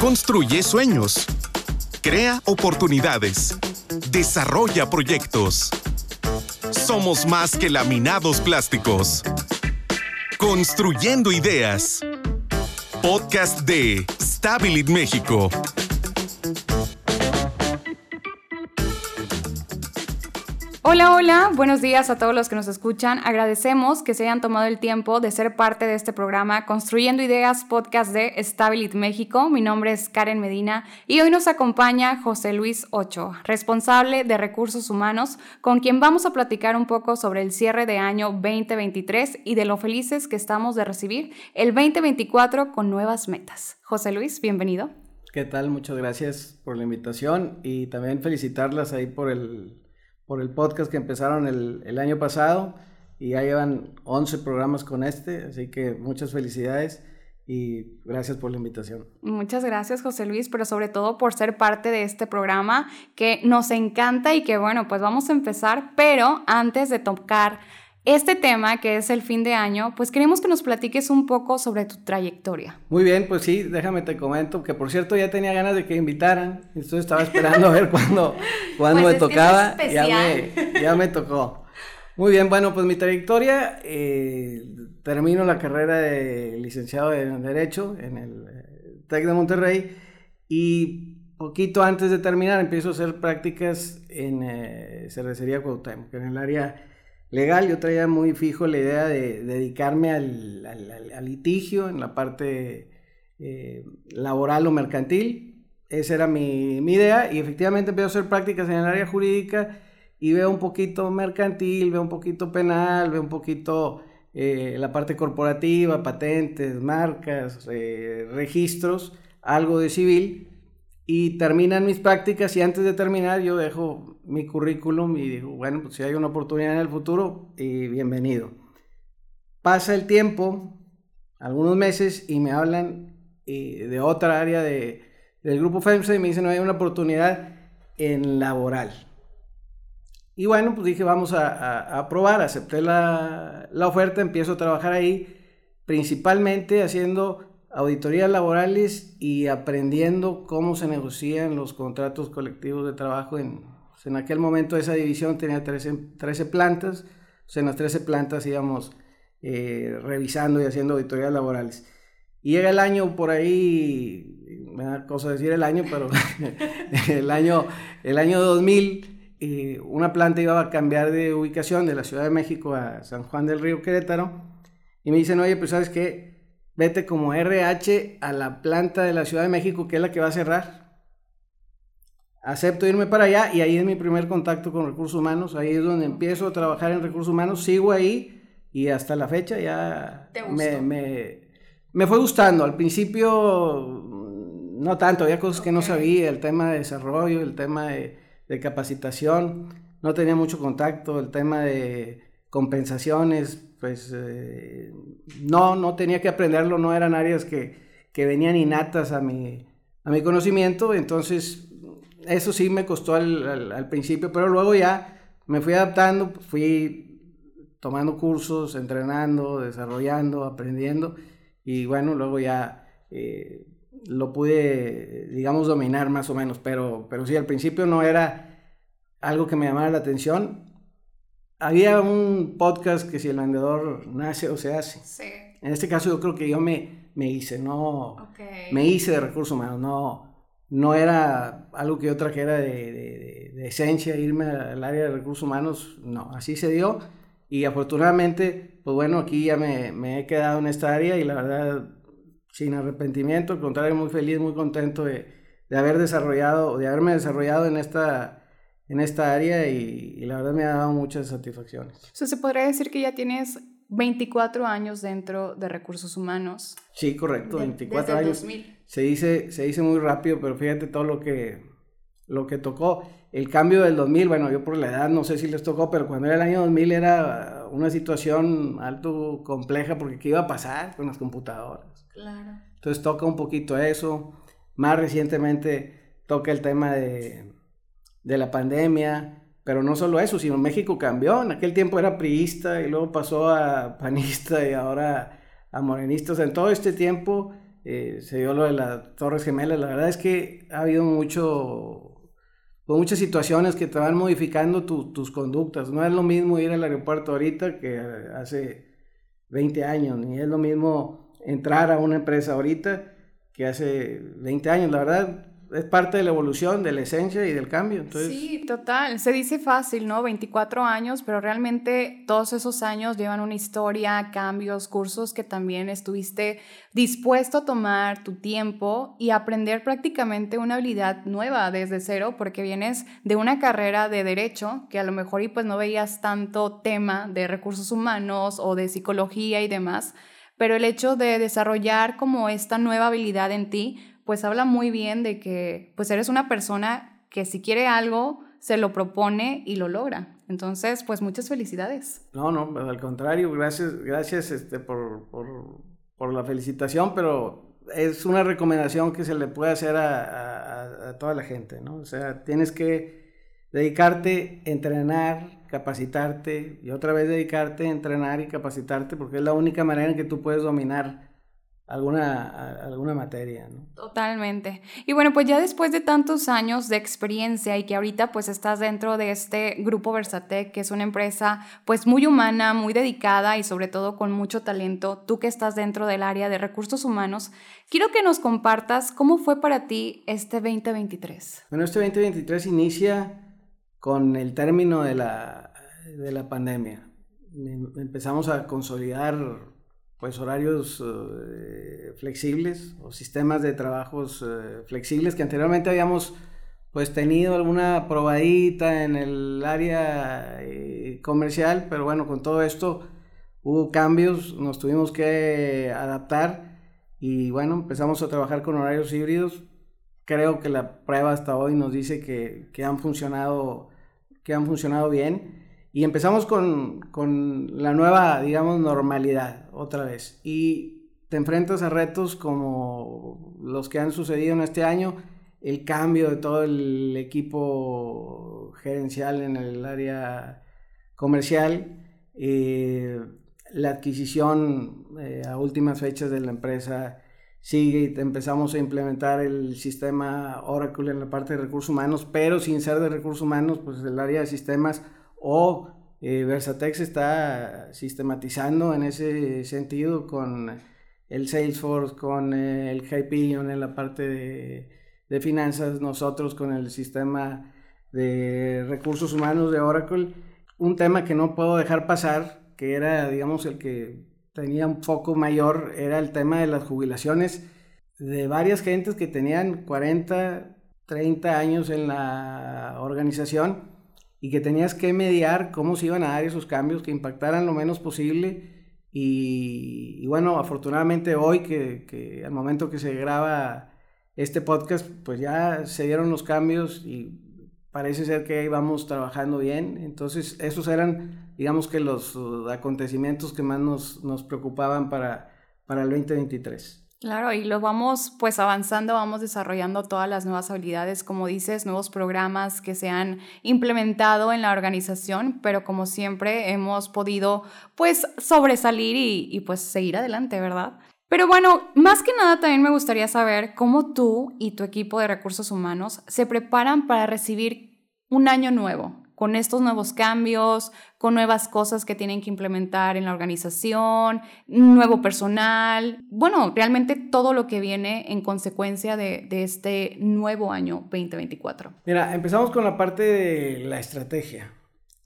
Construye sueños. Crea oportunidades. Desarrolla proyectos. Somos más que laminados plásticos. Construyendo ideas. Podcast de Stabilit México. Hola, hola, buenos días a todos los que nos escuchan. Agradecemos que se hayan tomado el tiempo de ser parte de este programa Construyendo Ideas Podcast de Stabilit México. Mi nombre es Karen Medina y hoy nos acompaña José Luis Ocho, responsable de recursos humanos, con quien vamos a platicar un poco sobre el cierre de año 2023 y de lo felices que estamos de recibir el 2024 con nuevas metas. José Luis, bienvenido. ¿Qué tal? Muchas gracias por la invitación y también felicitarlas ahí por el por el podcast que empezaron el, el, año pasado y ya llevan 11 programas con este, así que muchas felicidades y gracias por la invitación. Muchas gracias José Luis, pero sobre todo por ser parte de este programa que nos encanta y que bueno, pues vamos a empezar, pero antes de tocar este tema, que es el fin de año, pues queremos que nos platiques un poco sobre tu trayectoria. Muy bien, pues sí, déjame te comento, que por cierto ya tenía ganas de que invitaran, entonces estaba esperando a ver cuándo, cuándo Pues me es que tocaba, es ya especial. me, ya me tocó. Muy bien, bueno, pues mi trayectoria, eh, termino la carrera de licenciado en Derecho en el eh, TEC de Monterrey y poquito antes de terminar empiezo a hacer prácticas en eh, Cervecería Cuauhtémoc, en el área legal. Yo traía muy fijo la idea de dedicarme al, litigio en la parte eh, laboral o mercantil. Esa era mi, mi idea y efectivamente empiezo a hacer prácticas en el área jurídica y veo un poquito mercantil, veo un poquito penal, veo un poquito eh, la parte corporativa, patentes, marcas, eh, registros, algo de civil y terminan mis prácticas y antes de terminar yo dejo mi currículum y digo, bueno, pues si hay una oportunidad en el futuro, y bienvenido. Pasa el tiempo, algunos meses, y me hablan eh, de otra área de, del grupo FEMSA y me dicen, no, hay una oportunidad en laboral. Y bueno, pues dije, vamos a, a- a probar, acepté la, la oferta, empiezo a trabajar ahí, principalmente haciendo auditorías laborales y aprendiendo cómo se negocian los contratos colectivos de trabajo. En, pues, en aquel momento esa división tenía 13, 13 plantas, pues, en las 13 plantas íbamos eh, revisando y haciendo auditorías laborales. Y llega el año por ahí, me da cosa decir el año, pero el año, el año 2000, eh, una planta iba a cambiar de ubicación de la Ciudad de México a San Juan del Río Querétaro. Y me dicen, oye, pues sabes qué, vete como RH a la planta de la Ciudad de México, que es la que va a cerrar. Acepto irme para allá y ahí es mi primer contacto con recursos humanos. Ahí es donde empiezo a trabajar en recursos humanos. Sigo ahí y hasta la fecha ya ¿Te gustó? me, me, me fue gustando. Al principio mm, no tanto, había cosas que no sabía, el tema de desarrollo, el tema de, de capacitación, no tenía mucho contacto, el tema de compensaciones, pues eh, no, no tenía que aprenderlo, no eran áreas que, que venían innatas a mi, a mi conocimiento, entonces eso sí me costó al, al- al principio, pero luego ya me fui adaptando, fui tomando cursos, entrenando, desarrollando, aprendiendo, y bueno, luego ya eh, lo pude, digamos, dominar más o menos, pero, pero sí, al principio no era algo que me llamara la atención. Había un podcast que si el vendedor nace o se hace. Sí. En este caso yo creo que yo me, me hice, no, me hice de recursos humanos, no, no era algo que yo trajera de, de- de- esencia, irme al área de recursos humanos, no, así se dio y afortunadamente, pues bueno, aquí ya me, me he quedado en esta área y la verdad, sin arrepentimiento, al contrario, muy feliz, muy contento de, de haber desarrollado, de haberme desarrollado en esta, en esta área y, y la verdad me ha dado muchas satisfacciones. O sea, se podría decir que ya tienes 24 años dentro de recursos humanos. Sí, correcto, De- 24 desde años. 2000. Se dice, se dice muy rápido, pero fíjate todo lo que, lo que tocó. El cambio del 2000, bueno, yo por la edad no sé si les tocó, pero cuando era el año 2000 era una situación alto compleja porque ¿qué iba a pasar con las computadoras? Claro. Entonces toca un poquito eso. Más recientemente toca el tema de, de la pandemia, pero no solo eso, sino México cambió. En aquel tiempo era priista y luego pasó a panista y ahora a morenista. En todo este tiempo eh, se dio lo de las Torres Gemelas. La verdad es que ha habido mucho, pues, muchas situaciones que te van modificando tus conductas. No es lo mismo ir al aeropuerto ahorita que hace 20 años, ni es lo mismo entrar a una empresa ahorita que hace 20 años. La verdad, es parte de la evolución, de la esencia y del cambio. Sí, total. Se dice fácil, ¿no? 24 años, pero realmente todos esos años llevan una historia, cambios, cursos que también estuviste dispuesto a tomar tu tiempo y aprender prácticamente una habilidad nueva desde cero, porque vienes de una carrera de derecho que a lo mejor y pues no veías tanto tema de recursos humanos o de psicología y demás, pero el hecho de desarrollar como esta nueva habilidad en ti, pues habla muy bien de que pues eres una persona que si quiere algo, se lo propone y lo logra. Entonces, pues muchas felicidades. No, no, pues, al contrario, gracias, gracias este, por, por, la felicitación, pero es una recomendación que se le puede hacer a, a, toda la gente, ¿no? O sea, tienes que dedicarte, entrenar, capacitarte y otra vez dedicarte, entrenar y capacitarte porque es la única manera en que tú puedes dominar alguna, alguna materia. ¿no? Totalmente. Y bueno, pues ya después de tantos años de experiencia y que ahorita pues estás dentro de este grupo Versatec, que es una empresa pues muy humana, muy dedicada y sobre todo con mucho talento, tú que estás dentro del área de recursos humanos, quiero que nos compartas cómo fue para ti este 2023. Bueno, este 2023 inicia con el término de la, de la pandemia. Em, empezamos a consolidar pues horarios eh, flexibles o sistemas de trabajos eh, flexibles que anteriormente habíamos pues tenido alguna probadita en el área eh, comercial, pero bueno, con todo esto hubo cambios, nos tuvimos que adaptar y bueno, empezamos a trabajar con horarios híbridos. Creo que la prueba hasta hoy nos dice que, que han funcionado que han funcionado bien y empezamos con, con, la nueva, digamos, normalidad otra vez. Y te enfrentas a retos como los que han sucedido en este año, el cambio de todo el equipo gerencial en el área comercial, eh, la adquisición eh, a últimas fechas de la empresa sigue y empezamos a implementar el sistema Oracle en la parte de recursos humanos, pero sin ser de recursos humanos, pues el área de sistemas o eh, Versatex está sistematizando en ese sentido con el Salesforce, con eh, el Hyperion en la parte de, de, finanzas, nosotros con el sistema de recursos humanos de Oracle. Un tema que no puedo dejar pasar, que era, digamos, el que tenía un foco mayor, era el tema de las jubilaciones de varias gentes que tenían 40, 30 años en la organización y que tenías que mediar cómo se iban a dar esos cambios que impactaran lo menos posible. Y, bueno, afortunadamente hoy que, que, al momento que se graba este podcast, pues ya se dieron los cambios y parece ser que vamos trabajando bien. Entonces, esos eran, digamos que los acontecimientos que más nos, nos preocupaban para, para el 2023. Claro, y lo vamos pues avanzando, vamos desarrollando todas las nuevas habilidades, como dices, nuevos programas que se han implementado en la organización, pero como siempre hemos podido pues sobresalir y, y pues seguir adelante, ¿verdad? Pero bueno, más que nada también me gustaría saber cómo tú y tu equipo de recursos humanos se preparan para recibir un año nuevo, con estos nuevos cambios, con nuevas cosas que tienen que implementar en la organización, nuevo personal, bueno, realmente todo lo que viene en consecuencia de, este nuevo año 2024. Mira, empezamos con la parte de la estrategia.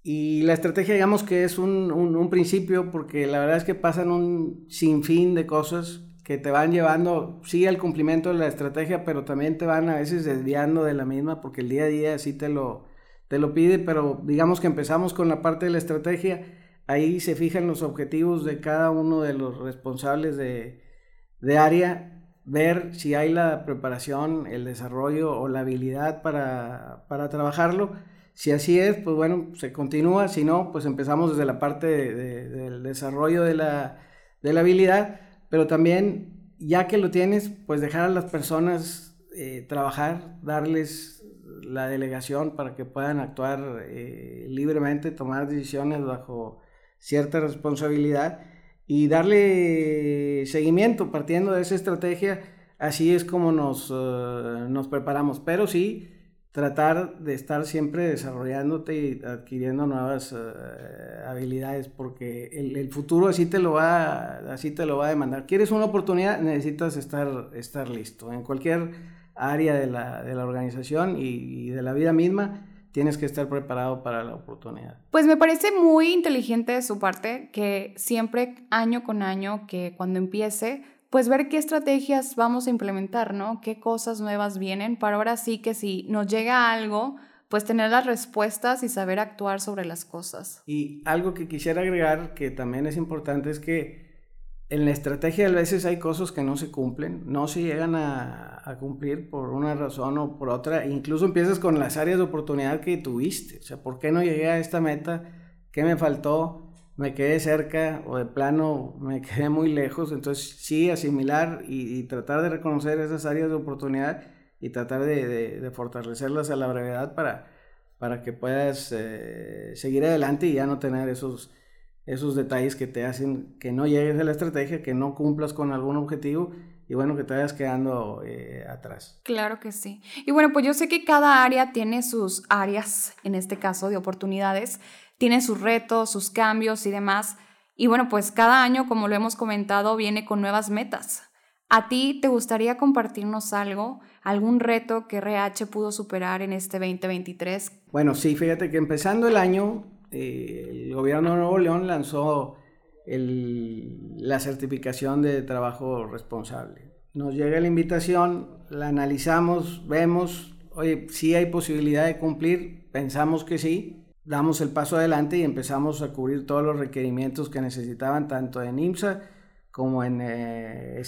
Y la estrategia, digamos que es un, un principio, porque la verdad es que pasan un sinfín de cosas que te van llevando, sí, al cumplimiento de la estrategia, pero también te van a veces desviando de la misma, porque el día a día sí te lo, te lo pide, pero digamos que empezamos con la parte de la estrategia. Ahí se fijan los objetivos de cada uno de los responsables de, área, ver si hay la preparación, el desarrollo o la habilidad para, trabajarlo. Si así es, pues bueno, se continúa. Si no, pues empezamos desde la parte del desarrollo de la, habilidad, pero también, ya que lo tienes, pues dejar a las personas eh, trabajar, darles la delegación para que puedan actuar eh, libremente, tomar decisiones bajo cierta responsabilidad y darle seguimiento partiendo de esa estrategia. Así es como nos, eh, nos preparamos, pero sí tratar de estar siempre desarrollándote y adquiriendo nuevas eh, habilidades porque el, futuro así te lo va así te lo va a demandar. ¿Quieres una oportunidad? Necesitas estar, estar listo. En cualquier área de la, de la organización y, y, de la vida misma tienes que estar preparado para la oportunidad. Pues me parece muy inteligente de su parte que siempre año con año que cuando empiece pues ver qué estrategias vamos a implementar, ¿no? Qué cosas nuevas vienen para ahora sí que si nos llega algo, pues tener las respuestas y saber actuar sobre las cosas. Y algo que quisiera agregar que también es importante es que en la estrategia a veces hay cosas que no se cumplen, no se llegan a, cumplir por una razón o por otra. Incluso empiezas con las áreas de oportunidad que tuviste. O sea, ¿por qué no llegué a esta meta? ¿Qué me faltó? me quedé cerca o de plano me quedé muy lejos. Entonces sí, asimilar y, tratar de reconocer esas áreas de oportunidad y tratar de, fortalecerlas a la brevedad para, para que puedas eh, seguir adelante y ya no tener esos, esos detalles que te hacen que no llegues a la estrategia, que no cumplas con algún objetivo y bueno, que te vayas quedando eh, atrás. Claro que sí. Y bueno, pues yo sé que cada área tiene sus áreas, en este caso, de oportunidades tiene sus retos, sus cambios y demás. Y bueno, pues cada año, como lo hemos comentado, viene con nuevas metas. ¿A ti te gustaría compartirnos algo, algún reto que RH pudo superar en este 2023? Bueno, sí, fíjate que empezando el año, eh, el gobierno de Nuevo León lanzó la certificación de trabajo responsable. Nos llega la invitación, la analizamos, vemos, oye, sí hay posibilidad de cumplir, pensamos que sí, damos el paso adelante y empezamos a cubrir todos los requerimientos que necesitaban tanto en IMSA como en eh,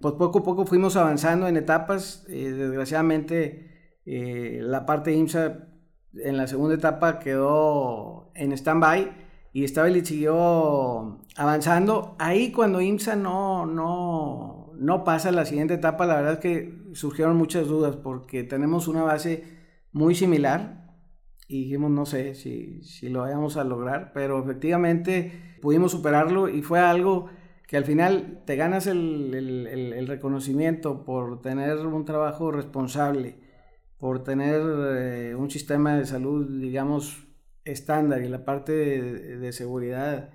Pues poco a poco fuimos avanzando en etapas. Eh, desgraciadamente eh, la parte de IMSA en la segunda etapa quedó en stand-by y Stability siguió avanzando. Ahí cuando IMSA no, no, no pasa a la siguiente etapa, la verdad es que surgieron muchas dudas porque tenemos una base muy similar y dijimos, no sé si, si lo vayamos a lograr, pero efectivamente pudimos superarlo y fue algo que al final te ganas el, el, el, reconocimiento por tener un trabajo responsable, por tener eh, un sistema de salud, digamos, estándar y la parte de, seguridad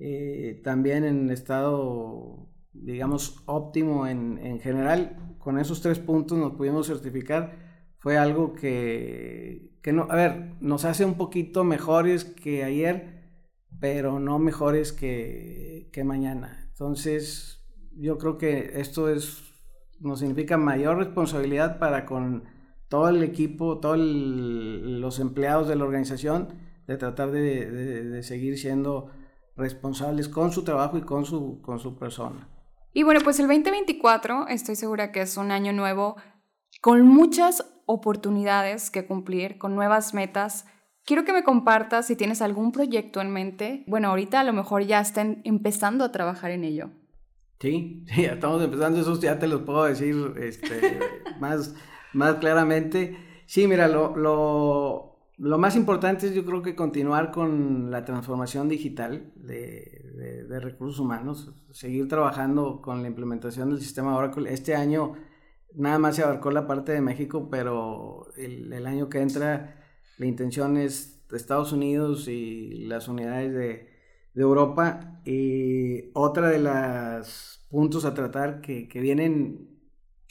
eh, también en estado, digamos, óptimo en, en general. Con esos tres puntos nos pudimos certificar. Fue algo que, que no, a ver, nos hace un poquito mejores que ayer, pero no mejores que, que mañana. Entonces, yo creo que esto es, nos significa mayor responsabilidad para con todo el equipo, todos los empleados de la organización, de tratar de, de, seguir siendo responsables con su trabajo y con su, con su persona. Y bueno, pues el 2024 estoy segura que es un año nuevo con muchas oportunidades que cumplir, con nuevas metas. Quiero que me compartas si tienes algún proyecto en mente. Bueno, ahorita a lo mejor ya estén empezando a trabajar en ello. Sí, sí, ya estamos empezando, eso ya te lo puedo decir este, más, más claramente. Sí, mira, lo, lo, lo, más importante es yo creo que continuar con la transformación digital de, de recursos humanos, seguir trabajando con la implementación del sistema Oracle. Este año nada más se abarcó la parte de México, pero el, año que entra la intención es Estados Unidos y las unidades de, Europa. Y otra de los puntos a tratar que, vienen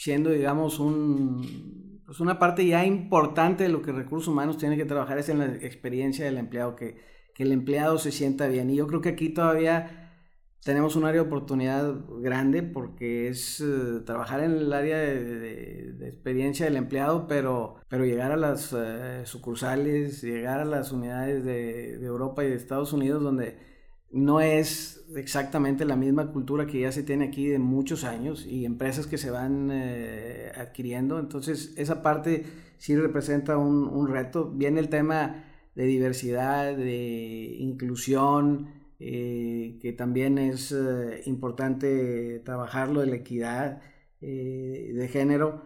siendo, digamos, un, pues una parte ya importante de lo que recursos humanos tienen que trabajar es en la experiencia del empleado, que, que el empleado se sienta bien. Y yo creo que aquí todavía tenemos un área de oportunidad grande porque es eh, trabajar en el área de, experiencia del empleado, pero, pero llegar a las eh, sucursales, llegar a las unidades de, Europa y de Estados Unidos donde no es exactamente la misma cultura que ya se tiene aquí de muchos años y empresas que se van eh, adquiriendo. Entonces esa parte sí representa un, reto. Viene el tema de diversidad, de inclusión, eh, que también es eh, importante trabajarlo de la equidad eh, de género.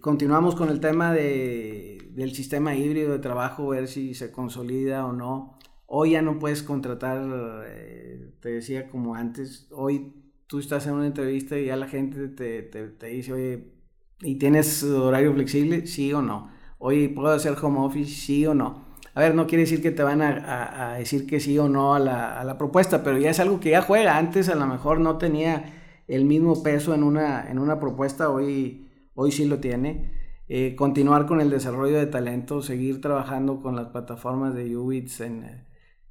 continuamos con el tema de, del sistema híbrido de trabajo, ver si se consolida o no. Hoy ya no puedes contratar, eh, te decía como antes, hoy tú estás en una entrevista y ya la gente te, te, dice, oye, ¿y tienes horario flexible? Sí o no. Oye, ¿puedo hacer home office? Sí o no. A ver, no quiere decir que te van a, a, decir que sí o no a la, a la, propuesta, pero ya es algo que ya juega. Antes a lo mejor no tenía el mismo peso en una, en una propuesta, hoy, hoy sí lo tiene. Eh, continuar con el desarrollo de talento, seguir trabajando con las plataformas de UBITS en,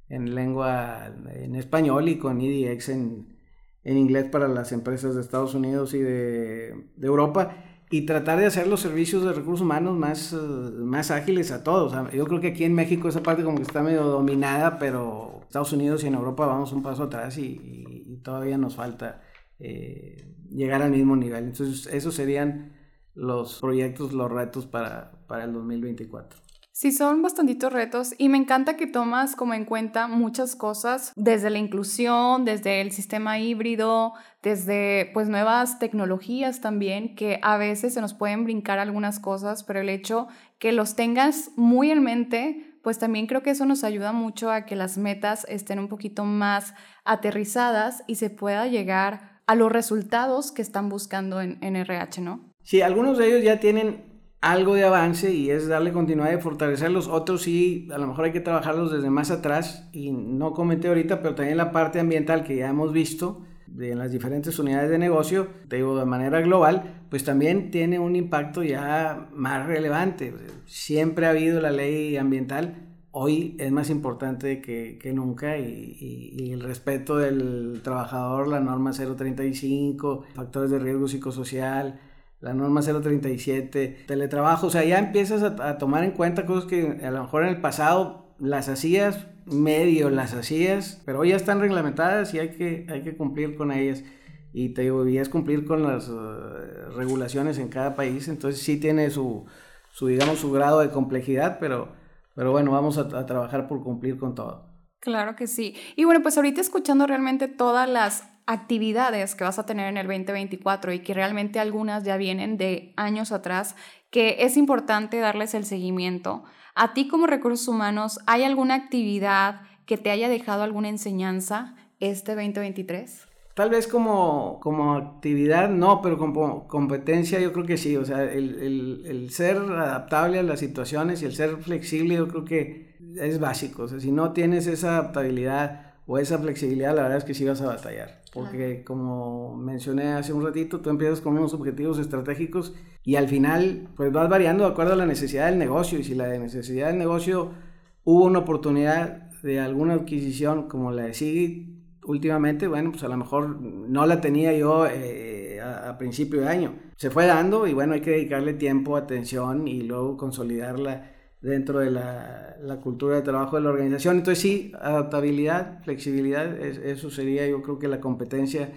en lengua en español y con EDX en, en, inglés para las empresas de Estados Unidos y de, de, Europa y tratar de hacer los servicios de recursos humanos más, más ágiles a todos. yo creo que aquí en México esa parte como que está medio dominada, pero Estados Unidos y en Europa vamos un paso atrás y, todavía nos falta eh, llegar al mismo nivel. Entonces esos serían los proyectos, los retos para, para el 2024. Sí, son bastantitos retos y me encanta que tomas como en cuenta muchas cosas, desde la inclusión, desde el sistema híbrido, desde pues nuevas tecnologías también, que a veces se nos pueden brincar algunas cosas, pero el hecho que los tengas muy en mente, pues también creo que eso nos ayuda mucho a que las metas estén un poquito más aterrizadas y se pueda llegar a los resultados que están buscando en, en RH, ¿no? Sí, algunos de ellos ya tienen algo de avance y es darle continuidad y fortalecerlos. Otros sí, a lo mejor hay que trabajarlos desde más atrás y no comenté ahorita, pero también la parte ambiental que ya hemos visto de en las diferentes unidades de negocio, te digo de manera global, pues también tiene un impacto ya más relevante. Siempre ha habido la ley ambiental, hoy es más importante que, que nunca y, y, el respeto del trabajador, la norma 035, factores de riesgo psicosocial, la norma 037, teletrabajo, o sea, ya empiezas a, tomar en cuenta cosas que a lo mejor en el pasado las hacías, medio las hacías, pero hoy ya están reglamentadas y hay que, hay que cumplir con ellas. Y te digo, es cumplir con las eh, regulaciones en cada país, entonces sí tiene su, su digamos, su grado de complejidad, pero, pero bueno, vamos a trabajar por cumplir con todo. Claro que sí. Y bueno, pues ahorita escuchando realmente todas las actividades que vas a tener en el 2024 y que realmente algunas ya vienen de años atrás, que es importante darles el seguimiento. A ti como recursos humanos, ¿hay alguna actividad que te haya dejado alguna enseñanza este 2023? Tal vez como, como actividad no, pero como competencia yo creo que sí. O sea, el, el, el, ser adaptable a las situaciones y el ser flexible yo creo que es básico. O sea, si no tienes esa adaptabilidad o esa flexibilidad, la verdad es que sí vas a batallar. Porque como mencioné hace un ratito, tú empiezas con unos objetivos estratégicos y al final pues vas variando de acuerdo a la necesidad del negocio. Y si la necesidad del negocio hubo una oportunidad de alguna adquisición como la de Sigit últimamente, bueno, pues a lo mejor no la tenía yo eh, a, a, principio de año. Se fue dando y bueno, hay que dedicarle tiempo, atención y luego consolidarla dentro de la, la, cultura de trabajo de la organización. Entonces sí, adaptabilidad, flexibilidad, eso sería yo creo que la competencia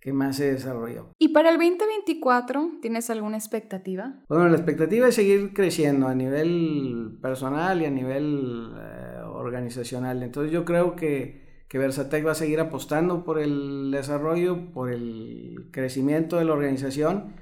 que más se desarrolló. ¿Y para el 2024 tienes alguna expectativa? Bueno, la expectativa es seguir creciendo a nivel personal y a nivel eh, organizacional. Entonces yo creo que, que Versatec va a seguir apostando por el desarrollo, por el crecimiento de la organización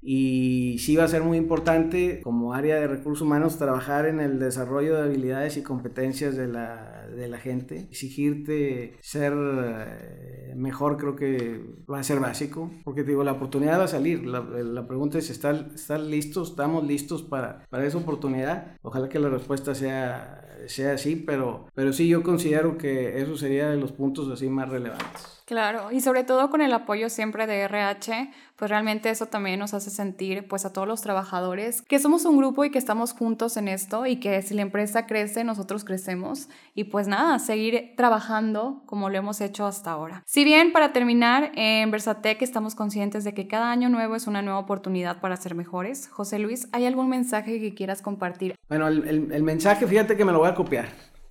y sí va a ser muy importante como área de recursos humanos trabajar en el desarrollo de habilidades y competencias de la, de la gente. Exigirte ser eh, mejor creo que va a ser básico, porque te digo, la oportunidad va a salir. La, la pregunta es, ¿están, ¿están listos? ¿Estamos listos para, para esa oportunidad? Ojalá que la respuesta sea, sea así, pero, pero sí yo considero que eso sería de los puntos así más relevantes. Claro, y sobre todo con el apoyo siempre de RH, pues realmente eso también nos hace sentir pues a todos los trabajadores que somos un grupo y que estamos juntos en esto y que si la empresa crece, nosotros crecemos y pues nada, seguir trabajando como lo hemos hecho hasta ahora. Si bien para terminar, en Versatec estamos conscientes de que cada año nuevo es una nueva oportunidad para ser mejores, José Luis, ¿hay algún mensaje que quieras compartir? Bueno, el, el mensaje, fíjate que me lo voy a copiar.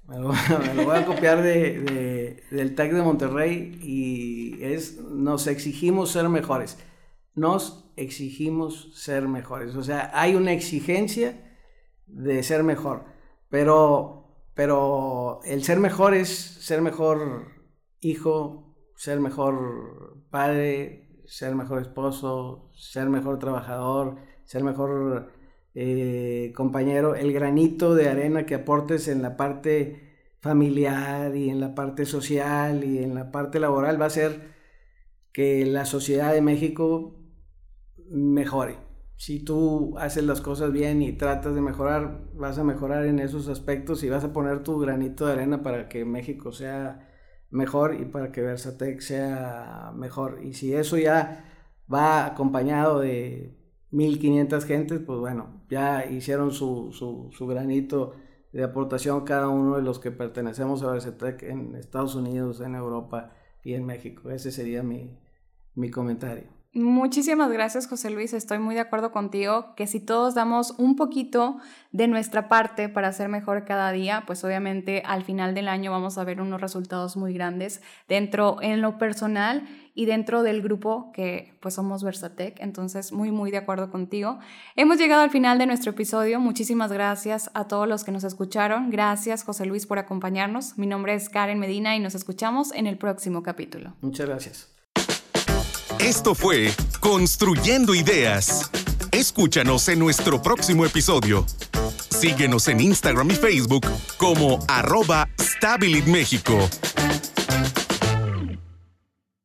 Me lo, voy a copiar de, del TEC de Monterrey y es, nos exigimos ser mejores. Nos exigimos ser mejores. O sea, hay una exigencia de ser mejor. Pero, pero el ser mejor es ser mejor hijo, ser mejor padre, ser mejor esposo, ser mejor trabajador, ser mejor eh, compañero, el granito de arena que aportes en la parte familiar y en la parte social y en la parte laboral va a ser que la sociedad de México mejore. Si tú haces las cosas bien y tratas de mejorar, vas a mejorar en esos aspectos y vas a poner tu granito de arena para que México sea mejor y para que Versatec sea mejor. Y si eso ya va acompañado de 1500 gentes, pues bueno, ya hicieron su, su, granito de aportación cada uno de los que pertenecemos a Versatec en Estados Unidos, en Europa y en México. Ese sería mi, mi comentario. Muchísimas gracias, José Luis. Estoy muy de acuerdo contigo que si todos damos un poquito de nuestra parte para hacer mejor cada día, pues obviamente al final del año vamos a ver unos resultados muy grandes dentro en lo personal y dentro del grupo que pues somos Versatec. Entonces, muy, muy de acuerdo contigo. Hemos llegado al final de nuestro episodio. Muchísimas gracias a todos los que nos escucharon. Gracias, José Luis, por acompañarnos. Mi nombre es Karen Medina y nos escuchamos en el próximo capítulo. Muchas gracias. Esto fue Construyendo Ideas. Escúchanos en nuestro próximo episodio. Síguenos en Instagram y Facebook como arroba Stabilit.